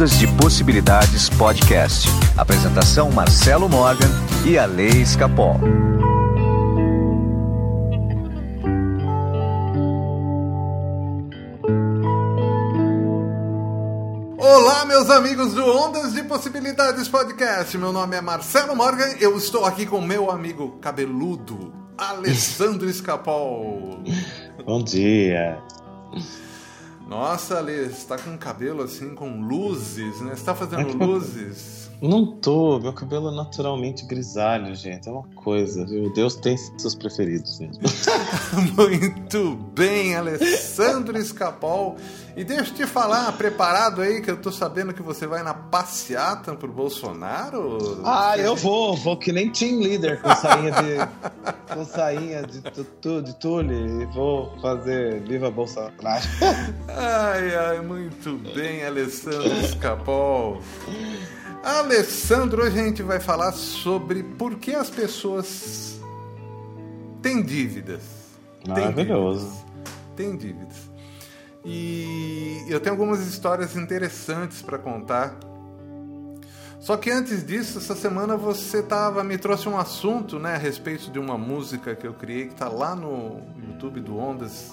Ondas de Possibilidades Podcast. Apresentação Marcelo Morgan e a Lei Escapol. Olá, meus amigos do Ondas de Possibilidades Podcast. Meu nome é Marcelo Morgan. Eu estou aqui com meu amigo cabeludo, Alessandro Escapol. Bom dia. Nossa, Ale, você tá com cabelo assim, com luzes, né? Você tá fazendo luzes? Não tô, meu cabelo é naturalmente grisalho, gente. É uma coisa, viu? Deus tem seus preferidos mesmo. Muito bem, Alessandro Escapol. E deixa eu te falar, preparado aí, que eu tô sabendo que você vai na passeata pro Bolsonaro? Ah, eu vou, vou que nem team leader com sainha de. com sainha de tutu, de tule, e vou fazer Viva Bolsonaro. Ai, ai, muito bem, Alessandro Escapol. Alessandro, hoje a gente vai falar sobre por que as pessoas têm dívidas. Maravilhoso. Têm dívidas. E eu tenho algumas histórias interessantes para contar. Só que antes disso, essa semana você tava me trouxe um assunto, né, a respeito de uma música que eu criei que está lá no YouTube do Ondas,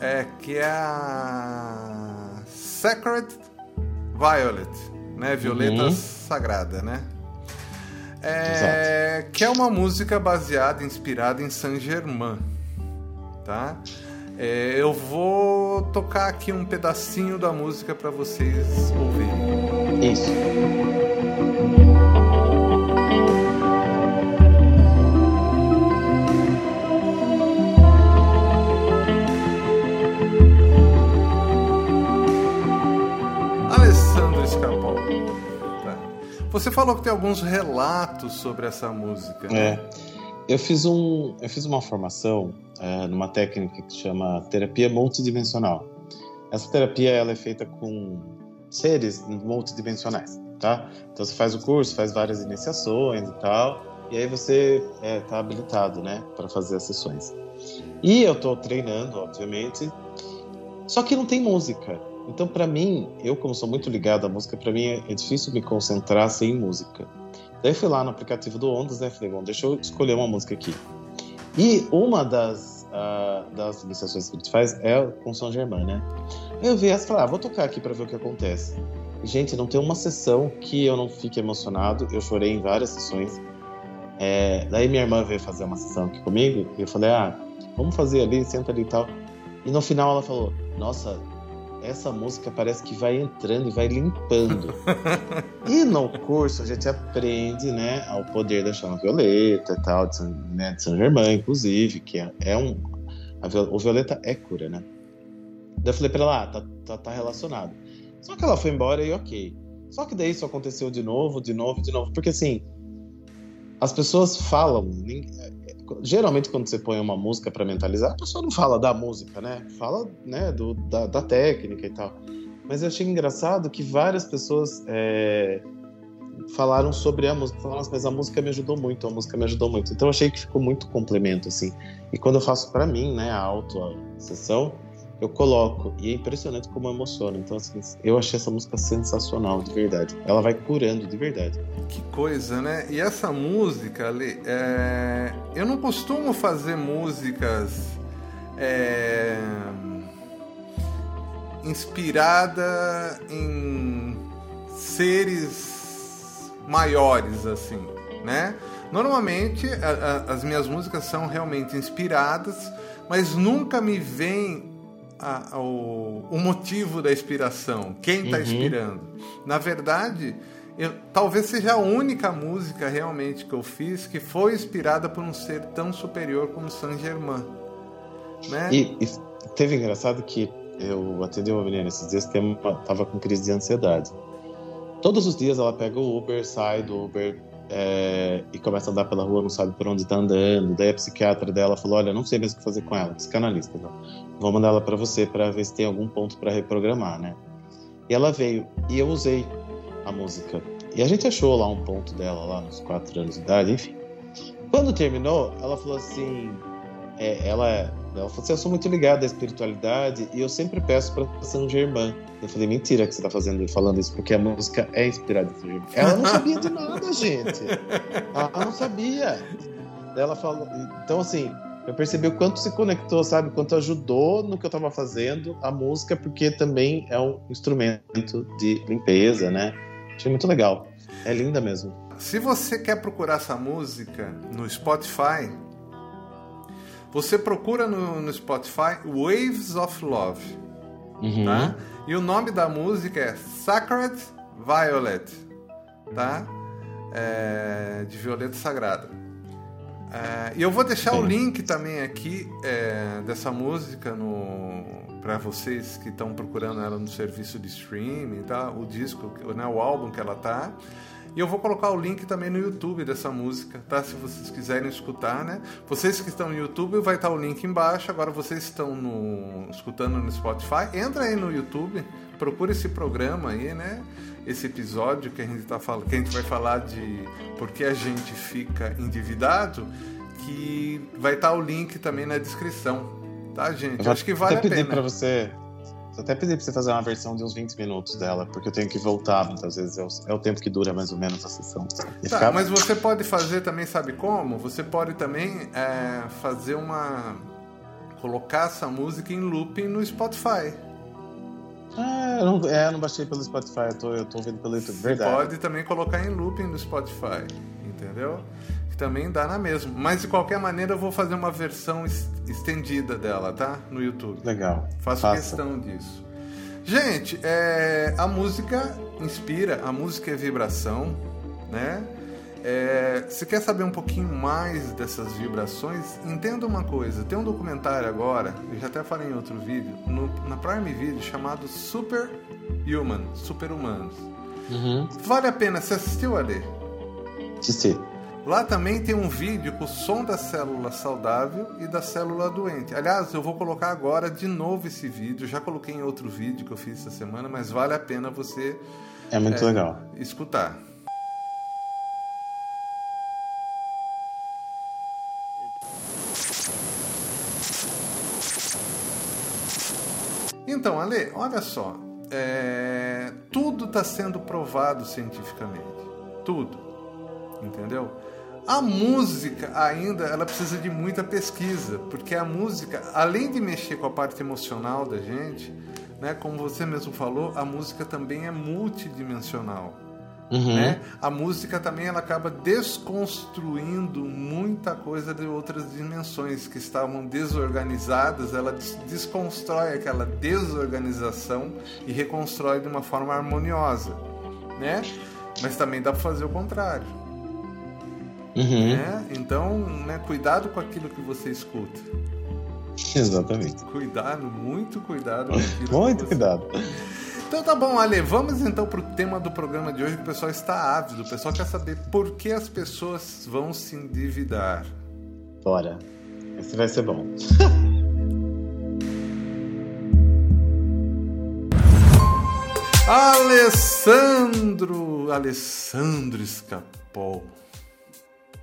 é que é a Sacred Violet, né, Violeta Uhum. Sagrada, né? É, que é uma música baseada, inspirada em Saint Germain, tá? É, eu vou tocar aqui um pedacinho da música para vocês ouvirem. Isso. Você falou que tem alguns relatos sobre essa música. né? É. Eu fiz, um, eu fiz uma formação é, numa técnica que chama terapia multidimensional. Essa terapia ela é feita com seres multidimensionais, tá? Então você faz o curso, faz várias iniciações e tal, e aí você está habilitado, né, para fazer as sessões. E eu estou treinando, obviamente, só que não tem música. Então, para mim, eu como sou muito ligado à música, para mim é difícil me concentrar sem música. Daí fui lá no aplicativo do Ondas, né? Falei, bom, deixa eu escolher uma música aqui. E uma das, ah, das iniciações que a gente faz é com São Germain, né? Eu vi essa e falei, ah, vou tocar aqui para ver o que acontece. Gente, não tem uma sessão que eu não fique emocionado. Eu chorei em várias sessões. É, daí minha irmã veio fazer uma sessão aqui comigo e eu falei, ah, vamos fazer ali, senta ali e tal. E no final ela falou, nossa, essa música parece que vai entrando e vai limpando. e no curso a gente aprende, né, ao poder da chama violeta e tal, de São, né, de São Germain, inclusive, que é, é um. A, o violeta é cura, né? Daí eu falei pra ela, ah, tá, tá, tá relacionado. Só que ela foi embora e ok. Só que daí isso aconteceu de novo, de novo, de novo. Porque assim, as pessoas falam. Geralmente, quando você põe uma música pra mentalizar, a pessoa não fala da música, né? Fala né, do, da, da técnica e tal. Mas eu achei engraçado que várias pessoas é, falaram sobre a música. Falaram, "Nossa, mas a música me ajudou muito, a música me ajudou muito. Então eu achei que ficou muito complemento, assim. E quando eu faço pra mim, né, a auto-sessão, eu coloco. E é impressionante como emociona. Então, assim, eu achei essa música sensacional, de verdade. Ela vai curando, de verdade. Que coisa, né? E essa música, Ale, é, eu não costumo fazer músicas é, inspirada em seres maiores, assim, né? Normalmente a- a- as minhas músicas são realmente inspiradas, mas nunca me vem a- o, o motivo da inspiração, quem está Uhum. inspirando. Na verdade, eu, talvez seja a única música realmente que eu fiz que foi inspirada por um ser tão superior como Saint Germain. Né? E, e teve engraçado que eu atendi uma menina esses dias que uma- tava com crise de ansiedade. Todos os dias ela pega o Uber, sai do Uber é, e começa a andar pela rua, não sabe por onde tá andando. Daí a psiquiatra dela falou: Olha, não sei mesmo o que fazer com ela, psicanalista. Então, vou mandar ela para você para ver se tem algum ponto para reprogramar, né? E ela veio e eu usei a música. E a gente achou lá um ponto dela, lá nos quatro anos de idade, enfim. Quando terminou, ela falou assim: é, ela Ela falou assim: Eu sou muito ligada à espiritualidade e eu sempre peço para São Germain. Eu falei: Mentira que você tá fazendo, falando isso, porque a música é inspirada em São Germain. Ela não sabia de nada, gente. Ela não sabia. Ela falou. Então, assim, eu percebi o quanto se conectou, sabe? Quanto ajudou no que eu estava fazendo a música, porque também é um instrumento de limpeza, né? Achei muito legal. É linda mesmo. Se você quer procurar essa música no Spotify, você procura no, no Spotify Waves of Love. Uhum. Tá? E o nome da música é Sacred Violet. Tá? É, de Violeta Sagrada. É, e eu vou deixar Sim. o link também aqui é, dessa música no para vocês que estão procurando ela no serviço de streaming, tá? O disco, né, o álbum que ela tá. E eu vou colocar o link também no YouTube dessa música, tá? Se vocês quiserem escutar, né? Vocês que estão no YouTube, vai estar o link embaixo. Agora vocês estão no, escutando no Spotify, entra aí no YouTube, procura esse programa aí, né? Esse episódio que a gente tá falando, que a gente vai falar de por que a gente fica endividado, que vai estar o link também na descrição, tá, gente? Eu acho que vale a pena. Para você eu até pedi pra você fazer uma versão de uns 20 minutos dela, porque eu tenho que voltar muitas vezes. É o, é o tempo que dura mais ou menos a sessão. Tá. Mas você pode fazer também, sabe como? Você pode também é, fazer uma. colocar essa música em looping no Spotify. Ah, eu não, é, eu não baixei pelo Spotify, eu tô, eu tô ouvindo pelo YouTube. Você Verdade. pode também colocar em looping no Spotify, entendeu? Que também dá na mesma. Mas de qualquer maneira eu vou fazer uma versão estendida dela, tá? No YouTube. Legal. Faço Faça. questão disso. Gente, é, a música inspira, a música é vibração, né? É, se quer saber um pouquinho mais dessas vibrações, entenda uma coisa. Tem um documentário agora, eu já até falei em outro vídeo, no, na Prime Video, chamado Super Human, Super Humanos. Uhum. Vale a pena. Você assistiu, Ali? Assisti. Lá também tem um vídeo com o som da célula saudável e da célula doente. Aliás, eu vou colocar agora de novo esse vídeo. Já coloquei em outro vídeo que eu fiz essa semana, mas vale a pena você é muito é, legal escutar. Então, Ale, olha só. É, tudo está sendo provado cientificamente. Tudo. Entendeu? A música ainda ela precisa de muita pesquisa, porque a música, além de mexer com a parte emocional da gente, né, como você mesmo falou, a música também é multidimensional. Uhum. Né? A música também ela acaba desconstruindo muita coisa de outras dimensões que estavam desorganizadas. Ela desconstrói aquela desorganização e reconstrói de uma forma harmoniosa, né? Mas também dá para fazer o contrário. Uhum. Né? Então, né, cuidado com aquilo que você escuta. Exatamente. Cuidado, muito cuidado. muito cuidado. Então tá bom, Ale, vamos então pro tema do programa de hoje, que o pessoal está ávido. O pessoal quer saber por que as pessoas vão se endividar. Bora. Esse vai ser bom. Alessandro, Alessandro Escapol.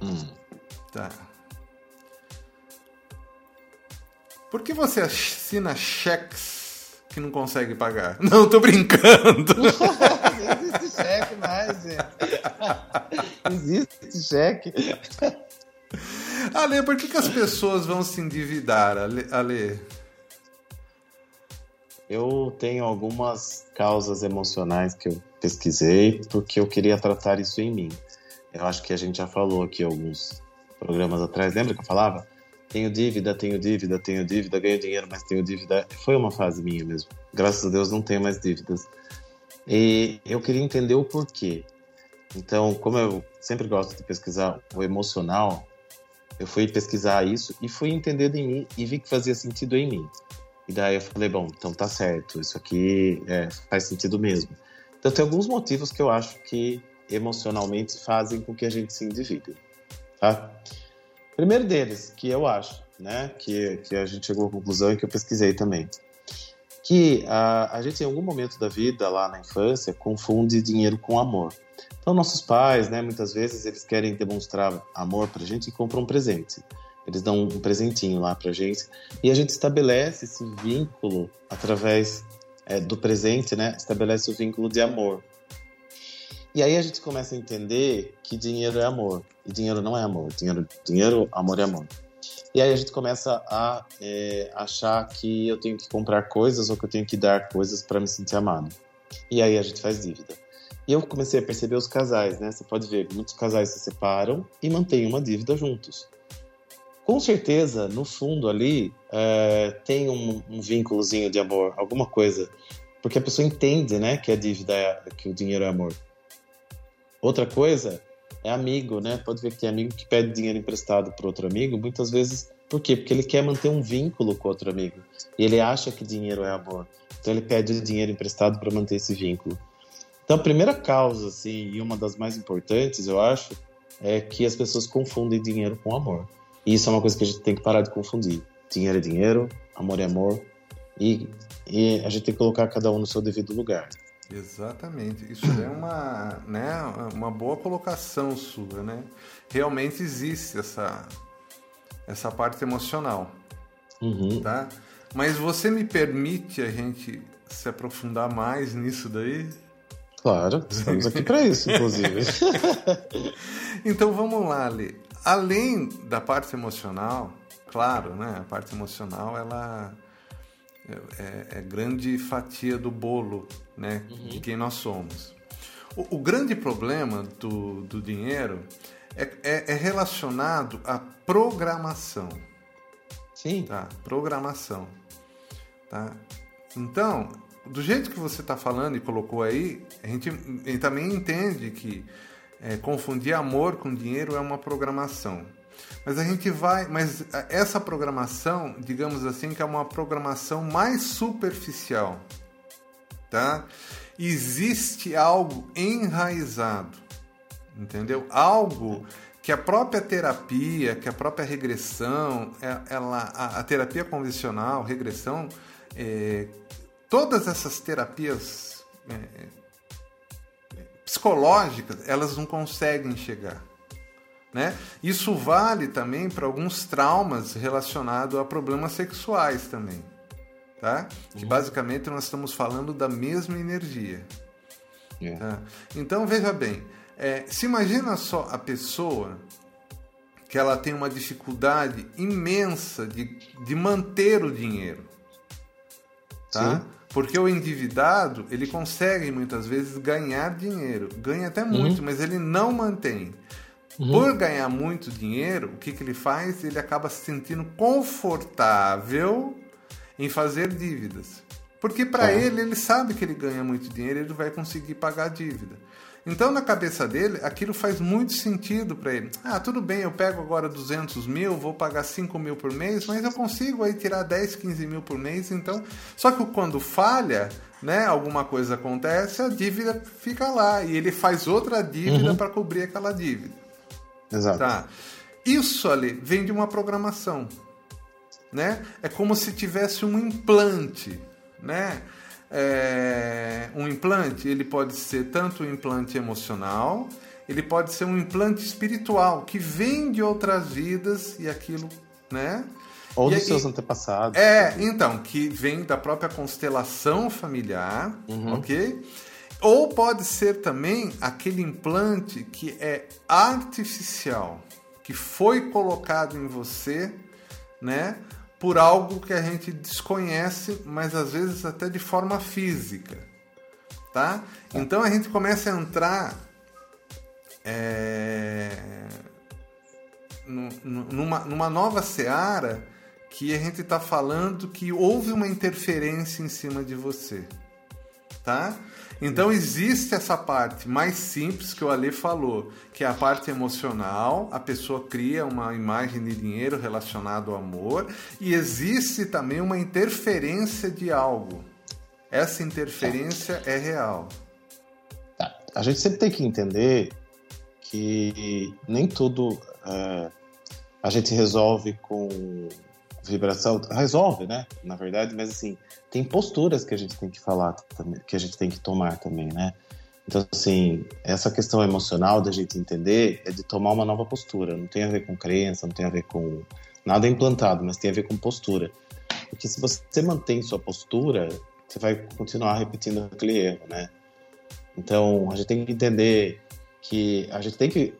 Hum. Tá. Por que você assina cheques que não consegue pagar? Não, tô brincando. não existe cheque mais, gente. existe cheque. Ale, por que, que as pessoas vão se endividar, Ale? Ale? Eu tenho algumas causas emocionais que eu pesquisei porque eu queria tratar isso em mim. Eu acho que a gente já falou aqui alguns programas atrás. Lembra que eu falava? Tenho dívida, tenho dívida, tenho dívida, ganho dinheiro, mas tenho dívida. Foi uma fase minha mesmo. Graças a Deus não tenho mais dívidas. E eu queria entender o porquê. Então, como eu sempre gosto de pesquisar o emocional, eu fui pesquisar isso e fui entender em mim e vi que fazia sentido em mim. E daí eu falei, bom, então tá certo, isso aqui é, faz sentido mesmo. Então tem alguns motivos que eu acho que emocionalmente fazem com que a gente se endivide. Tá? Primeiro deles, que eu acho, né, que, que a gente chegou à conclusão e que eu pesquisei também, que a, a gente em algum momento da vida, lá na infância, confunde dinheiro com amor. Então nossos pais, né, muitas vezes eles querem demonstrar amor pra gente e compram um presente. Eles dão um presentinho lá pra gente. E a gente estabelece esse vínculo através é, do presente, né? Estabelece o vínculo de amor. E aí a gente começa a entender que dinheiro é amor. E dinheiro não é amor. Dinheiro, dinheiro amor é amor. E aí a gente começa a é, achar que eu tenho que comprar coisas ou que eu tenho que dar coisas para me sentir amado. E aí a gente faz dívida. E eu comecei a perceber os casais, né? Você pode ver, muitos casais se separam e mantêm uma dívida juntos. Com certeza, no fundo ali, é, tem um, um vínculozinho de amor, alguma coisa. Porque a pessoa entende, né, que a dívida é, que o dinheiro é amor. Outra coisa é amigo, né? Pode ver que tem amigo que pede dinheiro emprestado para outro amigo, muitas vezes. Por quê? Porque ele quer manter um vínculo com outro amigo. E ele acha que dinheiro é amor. Então ele pede dinheiro emprestado para manter esse vínculo. Então a primeira causa, assim, e uma das mais importantes, eu acho, é que as pessoas confundem dinheiro com amor. E isso é uma coisa que a gente tem que parar de confundir. Dinheiro é dinheiro, amor é amor. E, e a gente tem que colocar cada um no seu devido lugar. Exatamente. Isso é uma, né, uma boa colocação sua, né? Realmente existe essa, essa parte emocional, Uhum. tá? Mas você me permite a gente se aprofundar mais nisso daí? Claro, estamos aqui para isso, inclusive. Então vamos lá, Lê. Além da parte emocional, claro, né? A parte emocional, ela é, é grande fatia do bolo, né? De quem nós somos. O, o grande problema do, do dinheiro é, é, é relacionado à programação, Sim. tá? Programação, tá? Então, do jeito que você está falando e colocou aí, a gente, a gente também entende que é, confundir amor com dinheiro é uma programação. Mas a gente vai, mas essa programação, digamos assim, que é uma programação mais superficial, tá? Existe algo enraizado, entendeu? Algo que a própria terapia, que a própria regressão, é- ela, a, a terapia convencional, regressão, é, todas essas terapias é, psicológicas, elas não conseguem chegar. Né? Isso vale também para alguns traumas relacionados a problemas sexuais também. Tá? Que basicamente nós estamos falando da mesma energia. É. Tá? Então veja bem, é, se imagina só a pessoa que ela tem uma dificuldade imensa de, de manter o dinheiro. Tá? Sim. Porque o endividado, ele consegue muitas vezes ganhar dinheiro. Ganha até muito, mas ele não mantém. Por ganhar muito dinheiro, o que, que ele faz? Ele acaba se sentindo confortável em fazer dívidas. Porque para Tá. ele, ele sabe que ele ganha muito dinheiro, ele vai conseguir pagar a dívida. Então, na cabeça dele, aquilo faz muito sentido para ele. Ah, tudo bem, eu pego agora 200 mil, vou pagar 5 mil por mês, mas eu consigo aí tirar 10, 15 mil por mês, então... Só que quando falha, né, alguma coisa acontece, a dívida fica lá, e ele faz outra dívida para cobrir aquela dívida. Exato. Tá. Isso ali vem de uma programação, né? É como se tivesse um implante, né? É, um implante, ele pode ser tanto um implante emocional, ele pode ser um implante espiritual que vem de outras vidas e aquilo, né? Ou E dos aí- seus antepassados. É, então, que vem da própria constelação familiar, ok? Ou pode ser também aquele implante que é artificial, que foi colocado em você, né? Por algo que a gente desconhece, mas às vezes até de forma física, tá? Então a gente começa a entrar é, nu- nu- numa, numa nova seara que a gente está falando que houve uma interferência em cima de você, tá? Então existe essa parte mais simples que o Ale falou, que é a parte emocional, a pessoa cria uma imagem de dinheiro relacionado ao amor, e existe também uma interferência de algo. Essa interferência é real. Tá. A gente sempre tem que entender que nem tudo é, a gente resolve com vibração. Resolve, né? Na verdade, mas assim, tem posturas que a gente tem que falar que a gente tem que tomar também, né? Então, assim, essa questão emocional da gente entender é de tomar uma nova postura. Não tem a ver com crença, não tem a ver com Nada implantado, mas tem a ver com postura. Porque se você mantém sua postura, você vai continuar repetindo aquele erro, né? Então, a gente tem que entender que a gente tem que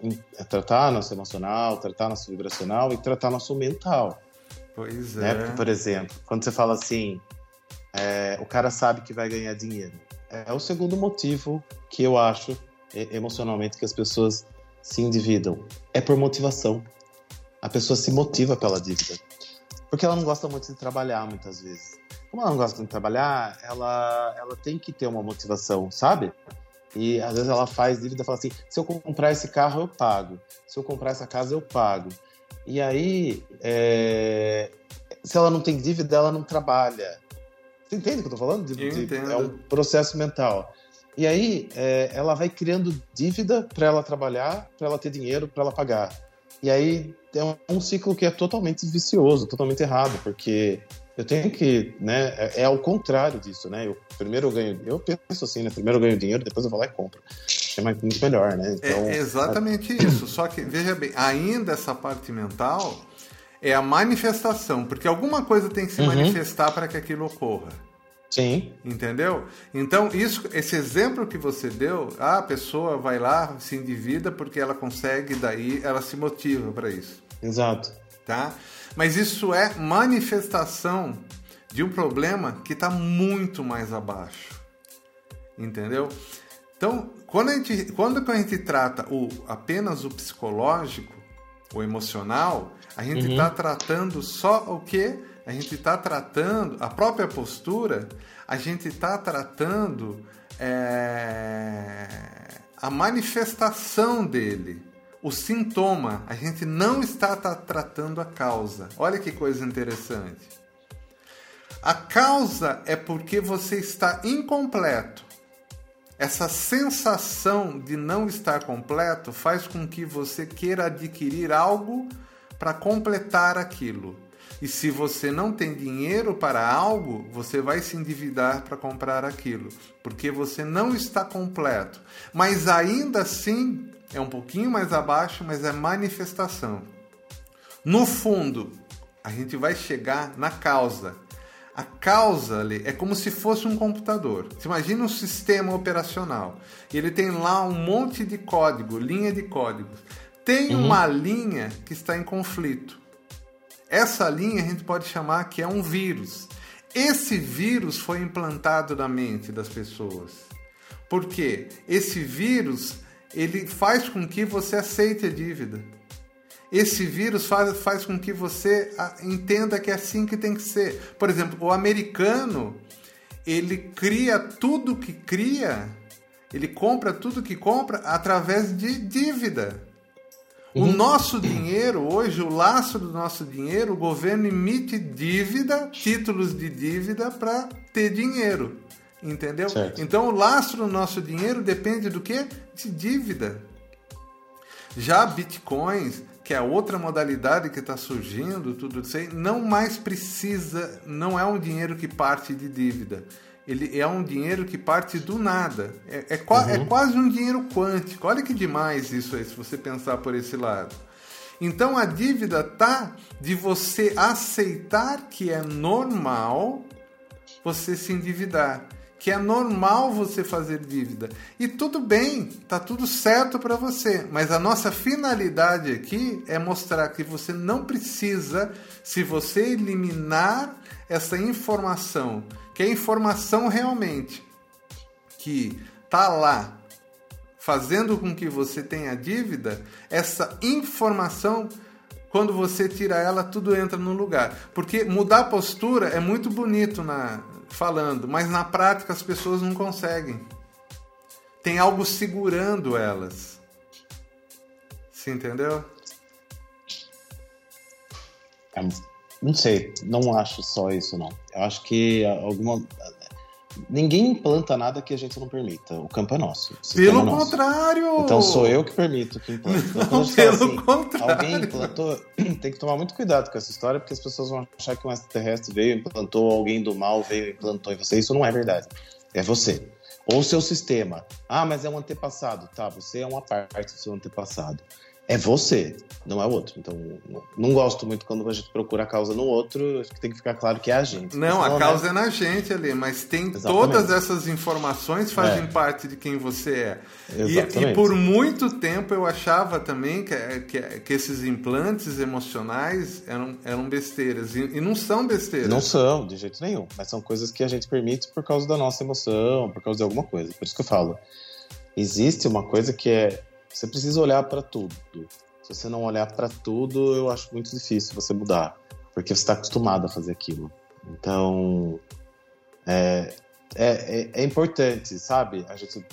tratar nosso emocional, tratar nosso vibracional e tratar nosso mental. Pois né? é. Porque, por exemplo, quando você fala assim, é, o cara sabe que vai ganhar dinheiro. É o segundo motivo que eu acho emocionalmente que as pessoas se endividam. É por motivação. A pessoa se motiva pela dívida. Porque ela não gosta muito de trabalhar, muitas vezes. Como ela não gosta de trabalhar, ela, ela tem que ter uma motivação, sabe? E às vezes ela faz dívida e fala assim: se eu comprar esse carro, eu pago. Se eu comprar essa casa, eu pago. E aí, é... se ela não tem dívida, ela não trabalha. Você entende o que eu tô falando? De, eu de, é um processo mental. E aí, é, ela vai criando dívida para ela trabalhar, para ela ter dinheiro, para ela pagar. E aí é um ciclo que é totalmente vicioso, totalmente errado, porque eu tenho que, né, é, é ao contrário disso, né? Eu primeiro eu ganho, eu penso assim, né? Primeiro eu ganho dinheiro, depois eu vou lá e compro. É muito melhor, né? Então, é exatamente a... isso. Só que veja bem, ainda essa parte mental é a manifestação, porque alguma coisa tem que se uhum. manifestar para que aquilo ocorra. Sim. Entendeu? Então, isso, esse exemplo que você deu, a pessoa vai lá, se endivida porque ela consegue, daí ela se motiva para isso. Exato. Tá? Mas isso é manifestação de um problema que está muito mais abaixo. Entendeu? Então, quando a gente, quando a gente trata o, apenas o psicológico, o emocional, a gente está uhum. tratando só o que? a gente está tratando a própria postura, a gente está tratando é, a manifestação dele, o sintoma. A gente não está tá tratando a causa. Olha que coisa interessante. A causa é porque você está incompleto. Essa sensação de não estar completo faz com que você queira adquirir algo para completar aquilo. E se você não tem dinheiro para algo, você vai se endividar para comprar aquilo, porque você não está completo. Mas ainda assim, é um pouquinho mais abaixo, mas é manifestação. No fundo, a gente vai chegar na causa. A causa ali é como se fosse um computador. Você imagina um sistema operacional. Ele tem lá um monte de código, linha de códigos. Tem uhum. uma linha que está em conflito. Essa linha a gente pode chamar que é um vírus. Esse vírus foi implantado na mente das pessoas. Por quê? Esse vírus ele faz com que você aceite a dívida. Esse vírus faz, faz com que você entenda que é assim que tem que ser. Por exemplo, o americano ele cria tudo que cria, ele compra tudo que compra através de dívida. O uhum. nosso dinheiro, hoje, o laço do nosso dinheiro, o governo emite dívida, títulos de dívida para ter dinheiro. Entendeu? Certo. Então o lastro do nosso dinheiro depende do que? De dívida. Já bitcoins, que é outra modalidade que está surgindo, tudo isso aí, não mais precisa, não é um dinheiro que parte de dívida ele é um dinheiro que parte do nada. É, é, uhum. é, quase um dinheiro quântico. Olha que demais isso aí, se você pensar por esse lado. Então a dívida tá de você aceitar que é normal você se endividar, que é normal você fazer dívida. E tudo bem, tá tudo certo para você, mas a nossa finalidade aqui é mostrar que você não precisa, se você eliminar essa informação que é informação realmente que tá lá fazendo com que você tenha dívida, essa informação quando você tira ela, tudo entra no lugar. Porque mudar a postura é muito bonito na falando, mas na prática as pessoas não conseguem. Tem algo segurando elas. Você entendeu? É não sei, não acho só isso, não. Eu acho que alguma. Ninguém implanta nada que a gente não permita. O campo é nosso. Pelo é nosso. contrário! Então sou eu que permito que implante. Não, pelo assim, contrário. Alguém implantou. Tem que tomar muito cuidado com essa história, porque as pessoas vão achar que um extraterrestre veio, implantou, alguém do mal veio, implantou em você. Isso não é verdade. É você. Ou o seu sistema. Ah, mas é um antepassado. Tá, você é uma parte do seu antepassado. É você não é o outro. Então, não gosto muito quando a gente procura a causa no outro, acho que tem que ficar claro que é a gente. Não, a causa é... é na gente ali, mas tem Exatamente. todas essas informações fazem é. parte de quem você é. E, e, por muito tempo eu achava também que, que, que, esses implantes emocionais eram, eram besteiras. E, e não são besteiras. Não são, de jeito nenhum. Mas são coisas que a gente permite por causa da nossa emoção, por causa de alguma coisa. Por isso que eu falo. Existe uma coisa que é. Você precisa olhar para tudo. Se você não olhar para tudo, eu acho muito difícil você mudar, porque você está acostumado a fazer aquilo. Então, é, é, é, é importante, sabe? A gente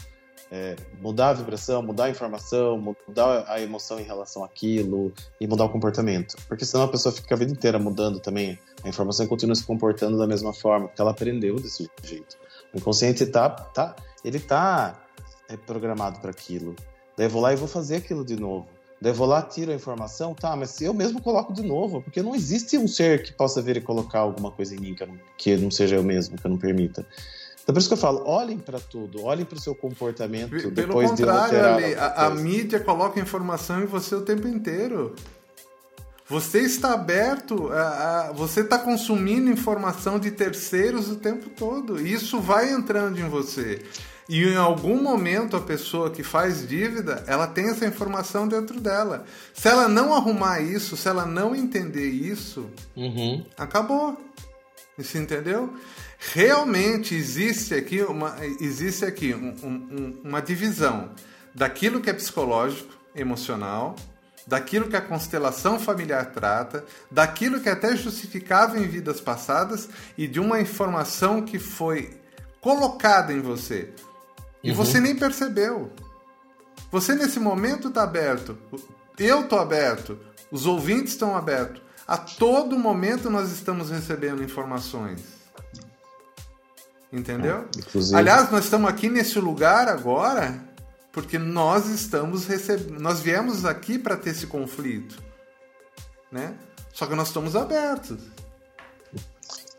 é, mudar a vibração, mudar a informação, mudar a emoção em relação àquilo e mudar o comportamento. Porque senão a pessoa fica a vida inteira mudando também a informação e continua se comportando da mesma forma, porque ela aprendeu desse jeito. O inconsciente tá, tá, ele tá é, programado para aquilo. Daí vou lá e vou fazer aquilo de novo. Daí vou lá, tiro a informação, tá, mas eu mesmo coloco de novo, porque não existe um ser que possa vir e colocar alguma coisa em mim que, não, que não seja eu mesmo, que eu não permita. Então por isso que eu falo, olhem para tudo, olhem para o seu comportamento Pelo depois contrário, de Ali, a, a mídia coloca informação em você o tempo inteiro. Você está aberto, a, a, você está consumindo informação de terceiros o tempo todo. E isso vai entrando em você. E em algum momento a pessoa que faz dívida, ela tem essa informação dentro dela. Se ela não arrumar isso, se ela não entender isso, uhum. acabou. Você entendeu? Realmente existe aqui uma, existe aqui um, um, uma divisão daquilo que é psicológico, emocional, daquilo que a constelação familiar trata, daquilo que é até justificável em vidas passadas e de uma informação que foi colocada em você e uhum. você nem percebeu. Você nesse momento está aberto. Eu estou aberto. Os ouvintes estão abertos. A todo momento nós estamos recebendo informações. Entendeu? É, Aliás, nós estamos aqui nesse lugar agora porque nós estamos recebendo. Nós viemos aqui para ter esse conflito. Né? Só que nós estamos abertos.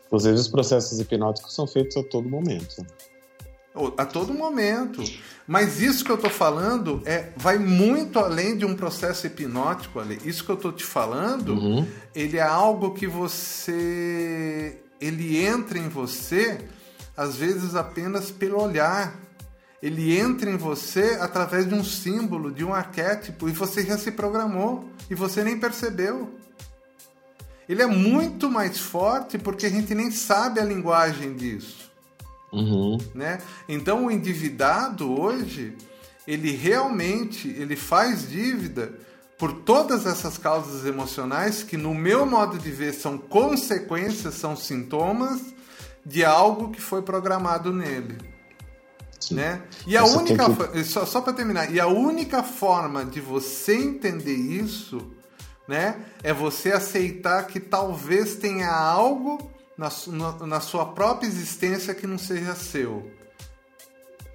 Inclusive, os processos hipnóticos são feitos a todo momento. A todo momento. Mas isso que eu estou falando é vai muito além de um processo hipnótico ali. Isso que eu estou te falando, uhum. ele é algo que você ele entra em você às vezes apenas pelo olhar. Ele entra em você através de um símbolo, de um arquétipo e você já se programou e você nem percebeu. Ele é muito mais forte porque a gente nem sabe a linguagem disso. Uhum. Né? Então o endividado hoje, ele realmente ele faz dívida por todas essas causas emocionais que no meu modo de ver são consequências, são sintomas de algo que foi programado nele. Né? E a única que... só, só para terminar, e a única forma de você entender isso, né, é você aceitar que talvez tenha algo na, na, na sua própria existência que não seja seu.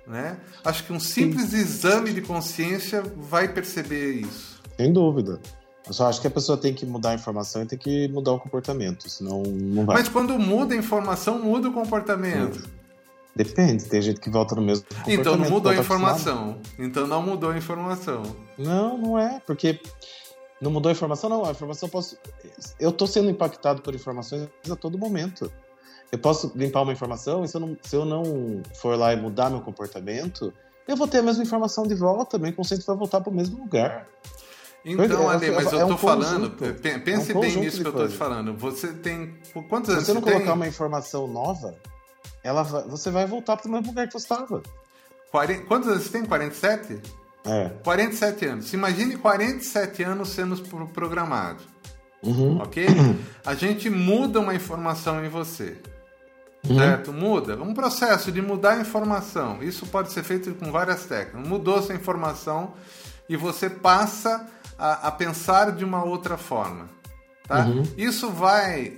Né? Acho que um simples Sim. exame de consciência vai perceber isso. Sem dúvida. Eu só acho que a pessoa tem que mudar a informação e tem que mudar o comportamento, senão não vai. Mas quando muda a informação, muda o comportamento. Depende, tem gente que volta no mesmo Então não mudou a informação. Então não mudou a informação. Não, não é, porque não mudou a informação? Não, a informação eu posso. Eu estou sendo impactado por informações a todo momento. Eu posso limpar uma informação e se eu não, se eu não for lá e mudar meu comportamento, eu vou ter a mesma informação de volta, meu inconsciente vai voltar para o mesmo lugar. Então, Ale, mas eu é um falando, pense é um bem nisso que eu estou te falando. Você tem. Quantos anos você não tem? colocar uma informação nova, ela vai, você vai voltar para o mesmo lugar que você estava. Quantos anos você tem? 47? É. 47 anos. Se imagine 47 anos sendo programado. Uhum. Ok? A gente muda uma informação em você. Uhum. Certo? Muda. Um processo de mudar a informação. Isso pode ser feito com várias técnicas. Mudou essa informação e você passa a, a pensar de uma outra forma. Tá? Uhum. Isso vai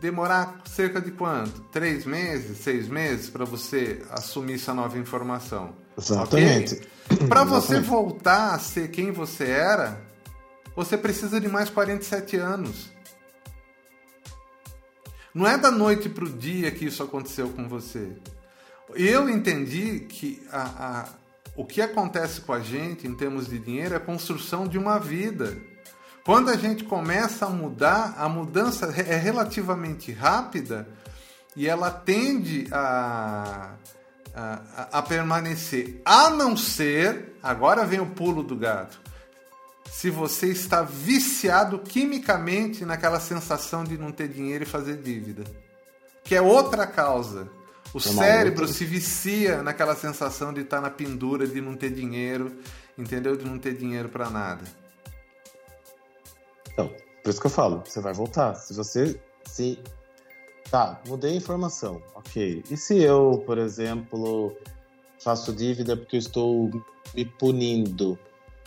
demorar cerca de quanto? Três meses, seis meses para você assumir essa nova informação. Exatamente. Okay? Para você voltar a ser quem você era, você precisa de mais 47 anos. Não é da noite para o dia que isso aconteceu com você. Eu entendi que a, a, o que acontece com a gente em termos de dinheiro é a construção de uma vida. Quando a gente começa a mudar, a mudança é relativamente rápida e ela tende a, a, a permanecer, a não ser, agora vem o pulo do gato, se você está viciado quimicamente naquela sensação de não ter dinheiro e fazer dívida, que é outra causa. O cérebro outra. se vicia naquela sensação de estar na pendura, de não ter dinheiro, entendeu? De não ter dinheiro para nada. Então, por isso que eu falo, você vai voltar. Se você se Tá, mudei a informação. Ok. E se eu, por exemplo, faço dívida porque eu estou me punindo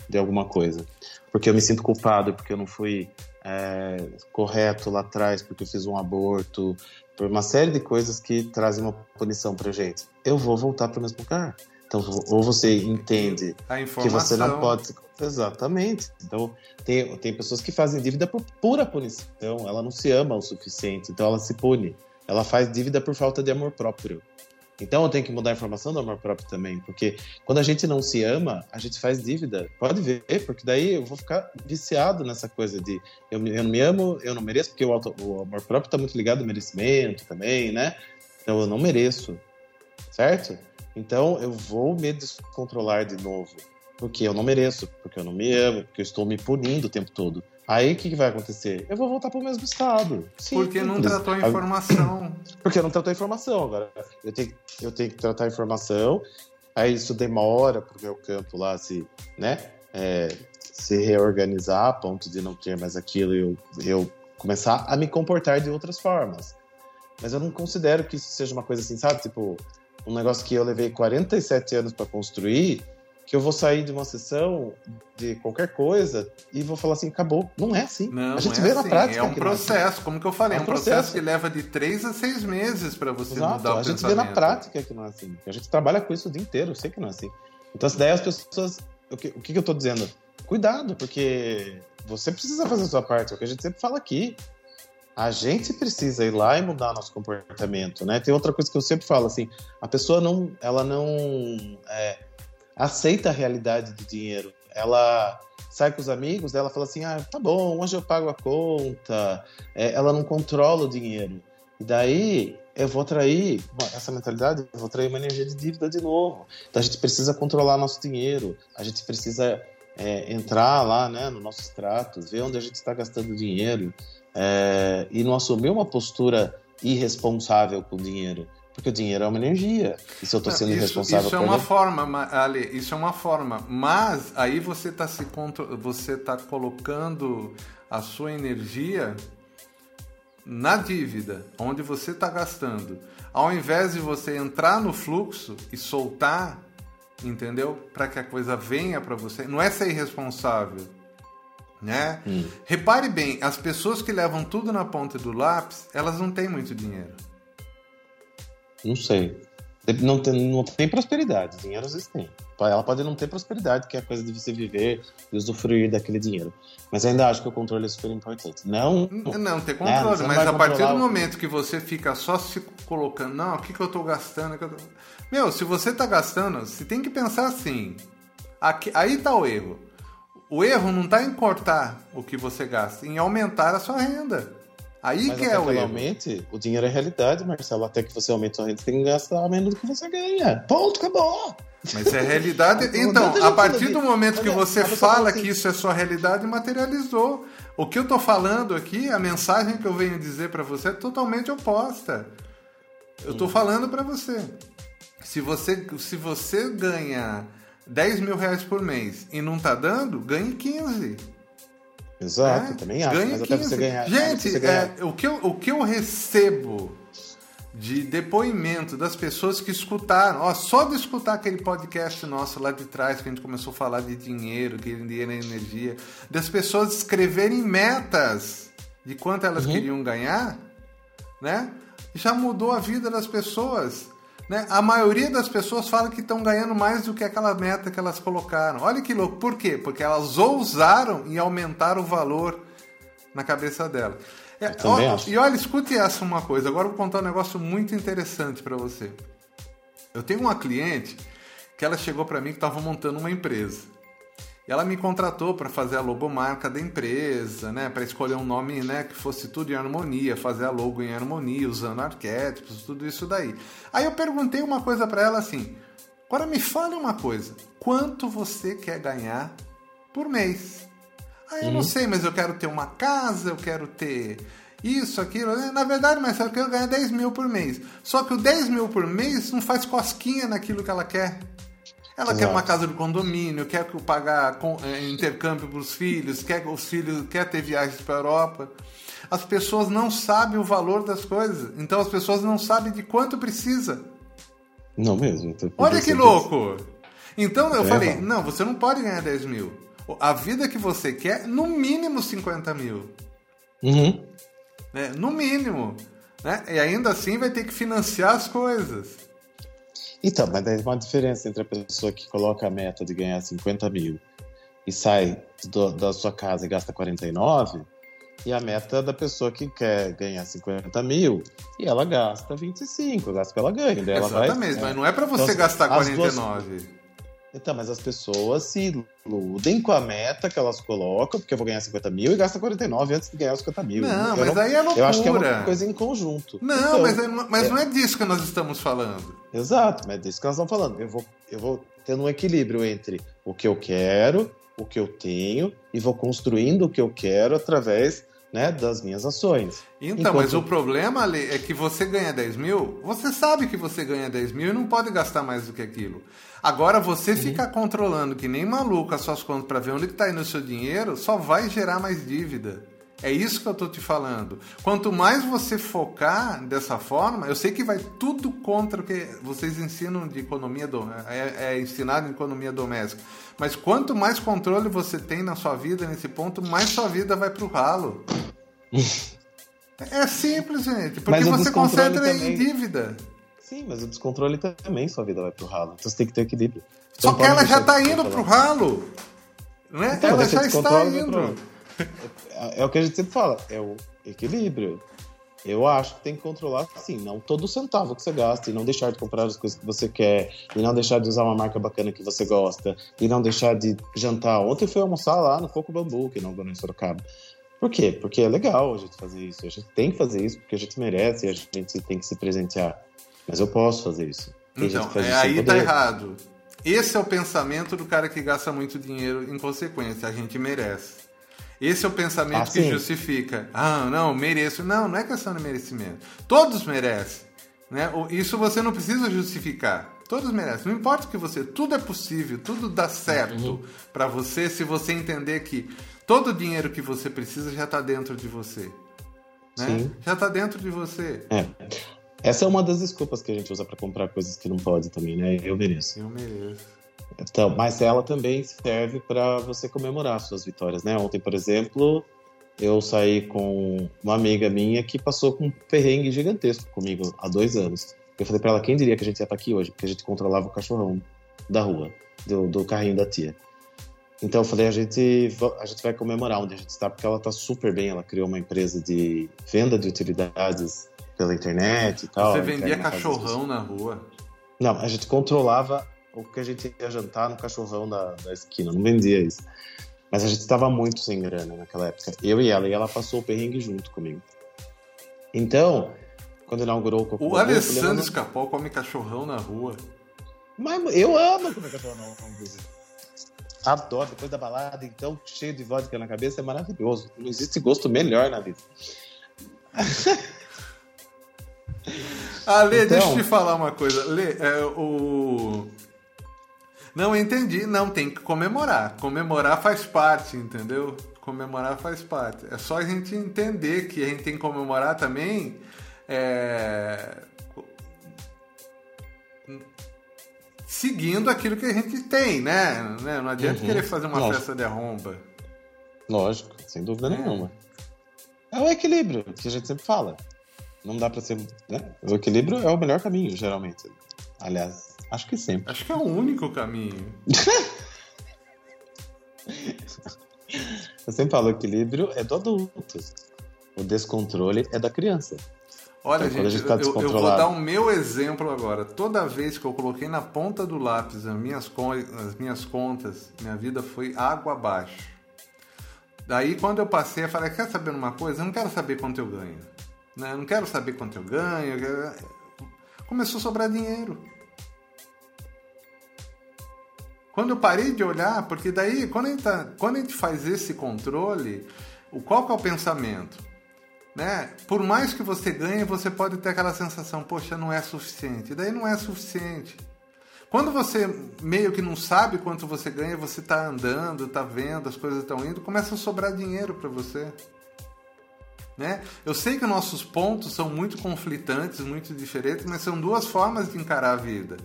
de alguma coisa? Porque eu me sinto culpado, porque eu não fui é, correto lá atrás, porque eu fiz um aborto, por uma série de coisas que trazem uma punição pra gente. Eu vou voltar para o mesmo lugar. Então, ou você entende que você não pode. Exatamente. Então, tem, tem pessoas que fazem dívida por pura punição. Ela não se ama o suficiente, então ela se pune. Ela faz dívida por falta de amor próprio. Então eu tenho que mudar a informação do amor próprio também, porque quando a gente não se ama, a gente faz dívida. Pode ver, porque daí eu vou ficar viciado nessa coisa de eu, eu não me amo, eu não mereço, porque o, auto, o amor próprio está muito ligado ao merecimento também, né? Então eu não mereço, certo? Então eu vou me descontrolar de novo, porque eu não mereço, porque eu não me amo, porque eu estou me punindo o tempo todo. Aí o que, que, vai acontecer? Eu vou voltar para o mesmo estado. Sim, porque não tratou a informação. Porque não tratou a informação. Agora, eu tenho, eu tenho que tratar a informação, aí isso demora para o meu campo lá se, né, é, se reorganizar a ponto de não ter mais aquilo e eu, eu começar a me comportar de outras formas. Mas eu não considero que isso seja uma coisa assim, sabe? Tipo, um negócio que eu levei 47 anos para construir, que eu vou sair de uma sessão de qualquer coisa e vou falar assim, acabou. Não é assim. Não, a gente é vê assim. na prática. É um processo, é assim. como que eu falei, é um, um processo. processo. que leva de três a seis meses para você Exato. mudar o A gente vê na prática que não é assim. A gente trabalha com isso o dia inteiro, eu sei que não é assim. Então, daí as pessoas. O que, o que eu tô dizendo? Cuidado, porque você precisa fazer a sua parte, é o que a gente sempre fala aqui a gente precisa ir lá e mudar nosso comportamento, né? Tem outra coisa que eu sempre falo assim, a pessoa não, ela não é, aceita a realidade do dinheiro. Ela sai com os amigos, ela fala assim, ah, tá bom, hoje eu pago a conta. É, ela não controla o dinheiro. E daí eu vou atrair essa mentalidade, eu vou atrair uma energia de dívida de novo. Então a gente precisa controlar nosso dinheiro, a gente precisa é, entrar lá né, no nosso extrato, ver onde a gente está gastando dinheiro é, e não assumir uma postura irresponsável com o dinheiro. Porque o dinheiro é uma energia. E se eu estou sendo irresponsável isso é uma ele... forma, Ali, isso é uma forma. Mas aí você está se contro... você tá colocando a sua energia na dívida, onde você está gastando. Ao invés de você entrar no fluxo e soltar, entendeu? Para que a coisa venha para você. Não é ser irresponsável né? Hum. Repare bem, as pessoas que levam tudo na ponta do lápis, elas não têm muito dinheiro. Não sei. Não tem, não tem prosperidade. Dinheiro às vezes tem. Ela pode não ter prosperidade, que é a coisa de você viver e usufruir daquele dinheiro. Mas ainda acho que o controle é super importante. Não. Não, ter controle. Né? mas a partir do momento que você fica só se colocando, não, o que, que eu estou gastando? Meu, se você está gastando, você tem que pensar assim. Aqui, aí está o erro. O erro não está em cortar o que você gasta, em aumentar a sua renda. Aí Mas que é o erro. Aumente, o dinheiro é realidade, Marcelo. Até que você aumente sua renda, você tem que gastar menos do que você ganha. Ponto, acabou. Mas é realidade. Então, a partir do momento que você fala que isso é sua realidade, materializou. O que eu estou falando aqui, a mensagem que eu venho dizer para você é totalmente oposta. Eu estou hum. falando para você. Se você se você ganha 10 mil reais por mês e não tá dando, ganhe 15. Exato, é? também acho. Ganhe mas 15. você ganhar. Gente, você ganhar... É, o, que eu, o que eu recebo de depoimento das pessoas que escutaram, ó, só de escutar aquele podcast nosso lá de trás, que a gente começou a falar de dinheiro, que dinheiro é energia, das pessoas escreverem metas de quanto elas uhum. queriam ganhar, né? Já mudou a vida das pessoas. Né? A maioria das pessoas fala que estão ganhando mais do que aquela meta que elas colocaram. Olha que louco. Por quê? Porque elas ousaram e aumentaram o valor na cabeça dela. É, ó, e olha, escute essa uma coisa. Agora eu vou contar um negócio muito interessante para você. Eu tenho uma cliente que ela chegou para mim que estava montando uma empresa. E ela me contratou para fazer a logomarca da empresa, né, para escolher um nome, né, que fosse tudo em harmonia, fazer a logo em harmonia, usando arquétipos, tudo isso daí. Aí eu perguntei uma coisa para ela assim: "Agora me fale uma coisa, quanto você quer ganhar por mês?" Aí eu não uhum. sei, mas eu quero ter uma casa, eu quero ter isso, aquilo. Né? Na verdade, mas eu quero ganhar 10 mil por mês. Só que o 10 mil por mês não faz cosquinha naquilo que ela quer. Ela Exato. quer uma casa de condomínio, quer pagar é, intercâmbio para os filhos, quer os filhos quer ter viagens para a Europa. As pessoas não sabem o valor das coisas, então as pessoas não sabem de quanto precisa. Não mesmo. Olha que louco! Então eu é, falei, não, você não pode ganhar 10 mil. A vida que você quer, no mínimo 50 mil. Uhum. Né? No mínimo. Né? E ainda assim vai ter que financiar as coisas. Então, mas tem uma diferença entre a pessoa que coloca a meta de ganhar 50 mil e sai do, da sua casa e gasta 49 e a meta da pessoa que quer ganhar 50 mil e ela gasta 25, gasta que ela ganha. Exatamente, vai, mas não é para você então, gastar 49. Duas... Então, mas as pessoas se iludem com a meta que elas colocam, porque eu vou ganhar 50 mil e gasta 49 antes de ganhar os 50 mil. Não, eu mas não, aí é loucura. Eu acho que é uma coisa em conjunto. Não, então, mas, é, mas é... não é disso que nós estamos falando. Exato, mas é disso que nós estamos falando. Eu vou, eu vou tendo um equilíbrio entre o que eu quero, o que eu tenho, e vou construindo o que eu quero através né, das minhas ações. Então, Enquanto... mas o problema, Ale, é que você ganha 10 mil, você sabe que você ganha 10 mil e não pode gastar mais do que aquilo. Agora, você uhum. ficar controlando que nem maluco as suas contas para ver onde está indo o seu dinheiro, só vai gerar mais dívida. É isso que eu tô te falando. Quanto mais você focar dessa forma, eu sei que vai tudo contra o que vocês ensinam de economia do, é, é ensinado em economia doméstica. Mas quanto mais controle você tem na sua vida nesse ponto, mais sua vida vai pro ralo. é simples, gente. Porque você concentra também... em dívida. Sim, mas o descontrole também sua vida vai pro ralo. Então você tem que ter equilíbrio. Só que ela já tá indo pro ralo. Né? Então, ela já está indo. É, é, o que a gente sempre fala, é o equilíbrio. Eu acho que tem que controlar, sim, não todo centavo que você gasta e não deixar de comprar as coisas que você quer e não deixar de usar uma marca bacana que você gosta e não deixar de jantar. Ontem fui almoçar lá no Coco Bambu, que não em Sorocaba. Por quê? Porque é legal a gente fazer isso. A gente tem que fazer isso porque a gente merece e a gente tem que se presentear. Mas eu posso fazer isso. Tem então, é, aí tá errado. Esse é o pensamento do cara que gasta muito dinheiro em consequência. A gente merece. Esse é o pensamento ah, que justifica. Ah, não, mereço. Não, não é questão de merecimento. Todos merecem. Né? Isso você não precisa justificar. Todos merecem. Não importa o que você. Tudo é possível, tudo dá certo uhum. para você se você entender que todo o dinheiro que você precisa já está dentro de você. Né? Já está dentro de você. É. Essa é uma das desculpas que a gente usa para comprar coisas que não pode também, né? Eu mereço. Eu mereço. Então, mas ela também serve para você comemorar suas vitórias, né? Ontem, por exemplo, eu saí com uma amiga minha que passou com um perrengue gigantesco comigo há dois anos. Eu falei para ela, quem diria que a gente ia estar aqui hoje? Porque a gente controlava o cachorrão da rua, do, do carrinho da tia. Então eu falei, a gente, a gente vai comemorar onde a gente está, porque ela está super bem. Ela criou uma empresa de venda de utilidades pela internet e tal. Você vendia cachorrão na rua? Não, a gente controlava o que a gente ia jantar no cachorrão da, da esquina, não vendia isso. Mas a gente estava muito sem grana naquela época. Eu e ela, e ela passou o perrengue junto comigo. Então, quando inaugurou o Coco O Alessandro Escapol come cachorrão na rua. Mas eu amo comer cachorrão na rua. Adoro, depois da balada, então, cheio de vodka na cabeça, é maravilhoso. Não existe gosto melhor na vida. Ale, então... deixa eu te falar uma coisa. Lê, é, o... Não, entendi. Não, tem que comemorar. Comemorar faz parte, entendeu? Comemorar faz parte. É só a gente entender que a gente tem que comemorar também. É... Seguindo aquilo que a gente tem, né? né? Não adianta uhum. querer fazer uma Lógico. festa de arromba. Lógico, sem dúvida é. nenhuma. É o equilíbrio que a gente sempre fala. Não dá para ser. Né? O equilíbrio é o melhor caminho, geralmente. Aliás, acho que sempre. Acho que é o único caminho. Eu sempre falo, o equilíbrio é do adulto. O descontrole é da criança. Olha, então, gente, tá eu, eu, vou dar o meu exemplo agora. Toda vez que eu coloquei na ponta do lápis as minhas, as minhas contas, minha vida foi água abaixo. Daí, quando eu passei, eu falei: quer saber uma coisa? Eu não quero saber quanto eu ganho. Né? Eu não quero saber quanto eu ganho. Começou a sobrar dinheiro. Quando eu parei de olhar, porque daí, quando a gente, tá, quando a gente faz esse controle, o qual que é o pensamento? Né? Por mais que você ganhe, você pode ter aquela sensação, poxa, não é suficiente. Daí não é suficiente. Quando você meio que não sabe quanto você ganha, você está andando, está vendo, as coisas estão indo, começa a sobrar dinheiro para você. Né? Eu sei que nossos pontos são muito conflitantes, muito diferentes, mas são duas formas de encarar a vida.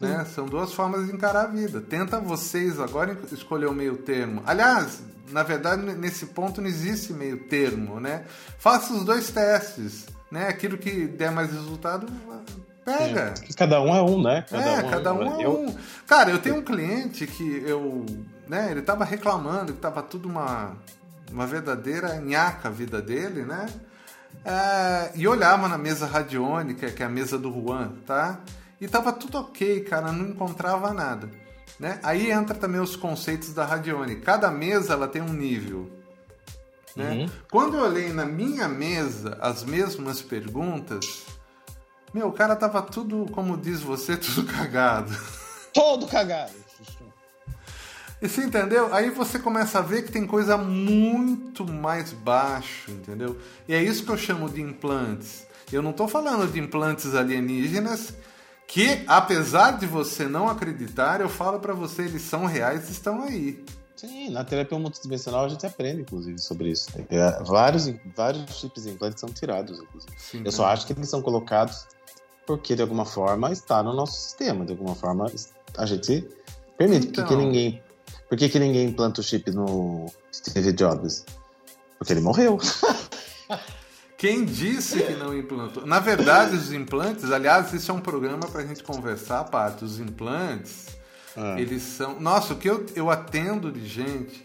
Né? São duas formas de encarar a vida. Tenta vocês agora escolher o meio termo. Aliás, na verdade, nesse ponto não existe meio termo, né? Faça os dois testes, né? Aquilo que der mais resultado, pega. É, cada um é um, né? Cada é, um é cada um é, eu... um. Cara, eu tenho um cliente que eu, né? Ele tava reclamando que tava tudo uma uma verdadeira nhaca a vida dele, né? É, e olhava na mesa radiônica, que é a mesa do Juan, tá? E tava tudo ok, cara, não encontrava nada. Né? Aí entra também os conceitos da radiônica. Cada mesa ela tem um nível. Né? Uhum. Quando eu olhei na minha mesa as mesmas perguntas, meu, o cara tava tudo, como diz você, tudo cagado. Todo cagado. E você entendeu? Aí você começa a ver que tem coisa muito mais baixo, entendeu? E é isso que eu chamo de implantes. Eu não estou falando de implantes alienígenas que, apesar de você não acreditar, eu falo para você, eles são reais e estão aí. Sim, na terapia multidimensional a gente aprende, inclusive, sobre isso. É, vários, vários chips de implantes são tirados, inclusive. Sim, eu só acho que eles são colocados porque, de alguma forma, está no nosso sistema. De alguma forma, a gente permite. Então... Por que, então. ninguém, por que, que ninguém implanta o chip no Steve Jobs? Porque ele morreu. Quem disse que não implantou? Na verdade, os implantes, aliás, isso é um programa para a gente conversar, Pato. Os implantes, ah. eles são. Nossa, o que eu, eu atendo de gente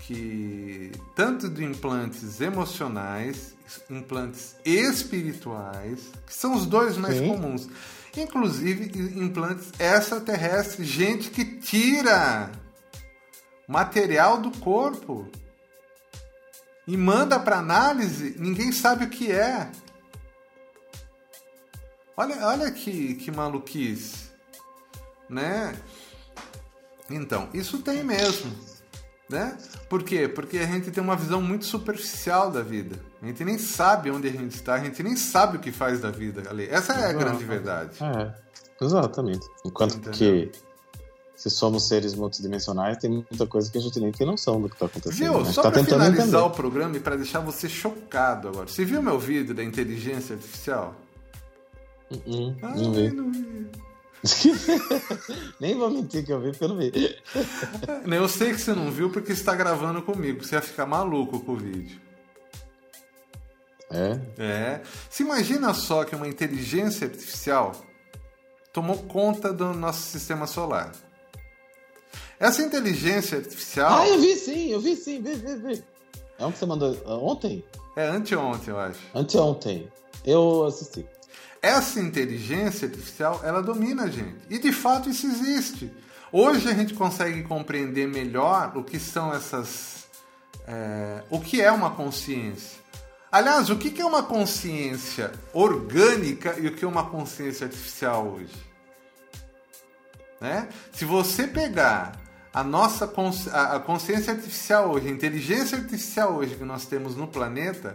que, tanto de implantes emocionais, implantes espirituais, que são os dois mais Sim. comuns, inclusive implantes extraterrestres, gente que tira material do corpo e manda para análise, ninguém sabe o que é. Olha, olha que, que maluquice, né? Então, isso tem mesmo, né? Por quê? Porque a gente tem uma visão muito superficial da vida. A gente nem sabe onde a gente está, a gente nem sabe o que faz da vida ali. Essa é a grande verdade. É, exatamente. Enquanto Entendeu? que se somos seres multidimensionais, tem muita coisa que a gente nem tem noção do que está acontecendo. Viu? Né? Só tá para finalizar entender. o programa e para deixar você chocado agora. Você viu meu vídeo da inteligência artificial? Uh -uh, ah, não vi. Não vi. Nem vou mentir que eu vi, porque eu não vi. Eu sei que você não viu porque está gravando comigo. Você ia ficar maluco com o vídeo. É? É. Se imagina só que uma inteligência artificial tomou conta do nosso sistema solar. Essa inteligência artificial. Ah, eu vi sim, eu vi sim, vi, vi, vi. É onde você mandou? Ah, ontem? É anteontem, eu acho. Anteontem. Eu assisti. Essa inteligência artificial, ela domina a gente. E de fato isso existe. Hoje a gente consegue compreender melhor o que são essas. É, o que é uma consciência. Aliás, o que é uma consciência orgânica e o que é uma consciência artificial hoje? Né? Se você pegar a nossa a consciência artificial hoje, a inteligência artificial hoje que nós temos no planeta,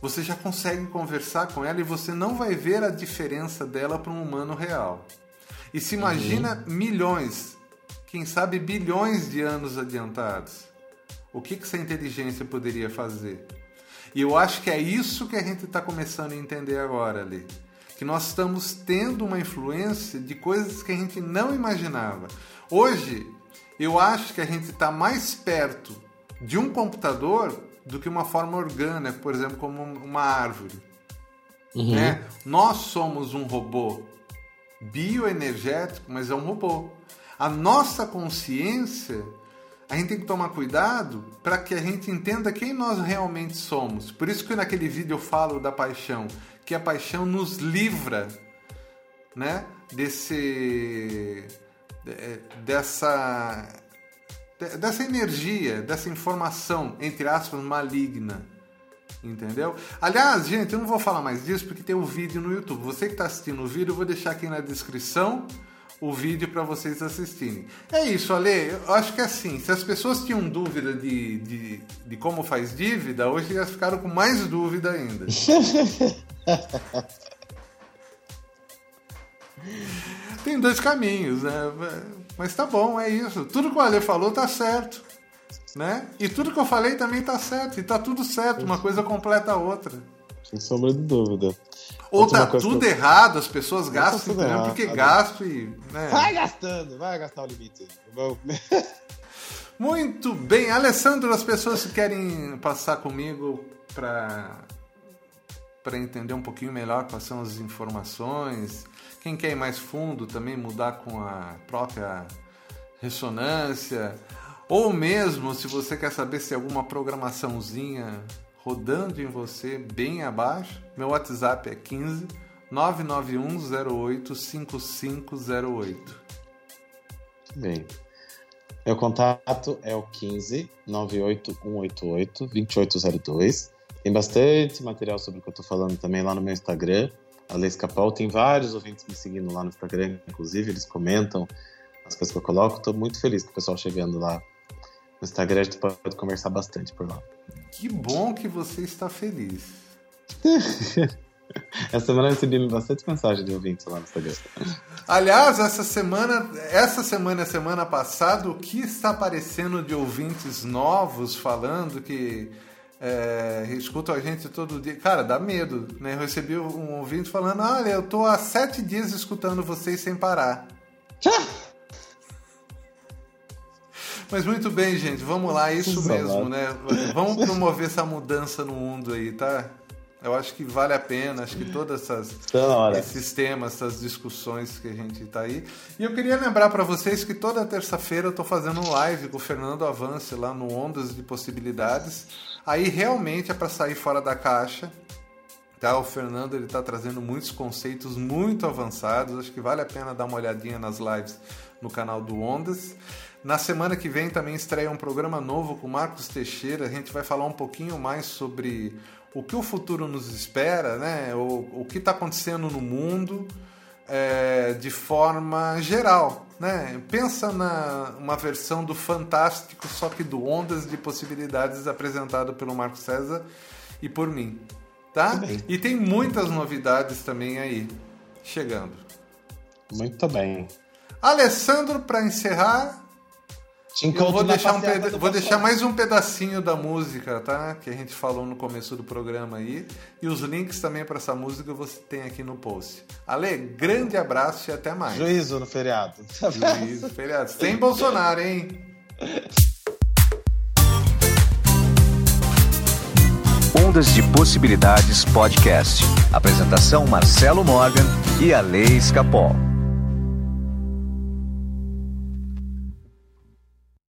você já consegue conversar com ela e você não vai ver a diferença dela para um humano real. E se imagina uhum. milhões, quem sabe bilhões de anos adiantados. O que, que essa inteligência poderia fazer? E eu acho que é isso que a gente está começando a entender agora ali. Que nós estamos tendo uma influência de coisas que a gente não imaginava. Hoje, eu acho que a gente está mais perto de um computador do que uma forma orgânica, por exemplo, como uma árvore. Uhum. Né? Nós somos um robô bioenergético, mas é um robô. A nossa consciência, a gente tem que tomar cuidado para que a gente entenda quem nós realmente somos. Por isso que naquele vídeo eu falo da paixão, que a paixão nos livra, né, desse dessa dessa energia, dessa informação entre aspas maligna. Entendeu? Aliás, gente, eu não vou falar mais disso porque tem um vídeo no YouTube. Você que está assistindo o vídeo, eu vou deixar aqui na descrição o vídeo para vocês assistirem. É isso, Ale. Eu acho que é assim, se as pessoas tinham dúvida de, de, de como faz dívida, hoje elas ficaram com mais dúvida ainda. Tem dois caminhos, né? Mas tá bom, é isso. Tudo que o Ale falou tá certo. Né? E tudo que eu falei também tá certo. E tá tudo certo, uma coisa completa a outra. Sem sombra de dúvida. Ou tá tudo errado, as pessoas tá gastam tá mesmo porque gasto e. Né? Vai gastando, vai gastar o limite. Muito bem, Alessandro, as pessoas que querem passar comigo para para entender um pouquinho melhor quais são as informações, quem quer ir mais fundo também mudar com a própria ressonância, ou mesmo se você quer saber se alguma programaçãozinha rodando em você bem abaixo, meu WhatsApp é 15 99108 5508. Bem. Meu contato é o 15 98188 2802. Tem bastante material sobre o que eu tô falando também lá no meu Instagram, Alex Capal. Tem vários ouvintes me seguindo lá no Instagram, inclusive, eles comentam as coisas que eu coloco. Tô muito feliz com o pessoal chegando lá no Instagram, a gente pode conversar bastante por lá. Que bom que você está feliz. Essa semana eu recebi bastante mensagem de ouvintes lá no Instagram. Aliás, essa semana, essa semana e semana passada, o que está aparecendo de ouvintes novos falando que é, escutam a gente todo dia. Cara, dá medo, né? Eu recebi um ouvinte falando: olha, eu tô há sete dias escutando vocês sem parar. Mas muito bem, gente, vamos lá, é isso mesmo, né? Vamos promover essa mudança no mundo aí, tá? Eu acho que vale a pena, acho que todos esses temas, essas discussões que a gente está aí. E eu queria lembrar para vocês que toda terça-feira eu estou fazendo um live com o Fernando Avance lá no Ondas de Possibilidades. Aí realmente é para sair fora da caixa. Tá? O Fernando ele está trazendo muitos conceitos muito avançados. Acho que vale a pena dar uma olhadinha nas lives no canal do Ondas. Na semana que vem também estreia um programa novo com Marcos Teixeira. A gente vai falar um pouquinho mais sobre o que o futuro nos espera, né? o, o que está acontecendo no mundo é, de forma geral. Né? Pensa na uma versão do Fantástico, só que do Ondas de Possibilidades apresentado pelo Marco César e por mim. Tá? E tem muitas novidades também aí chegando. Muito bem. Alessandro, para encerrar, eu vou deixar, um peda vou deixar mais um pedacinho da música, tá? Que a gente falou no começo do programa aí. E os links também para essa música você tem aqui no post. Ale, grande abraço e até mais. Juízo no feriado. Juízo no feriado. Sem Bolsonaro, hein? Ondas de Possibilidades Podcast. Apresentação Marcelo Morgan e Ale Escapol.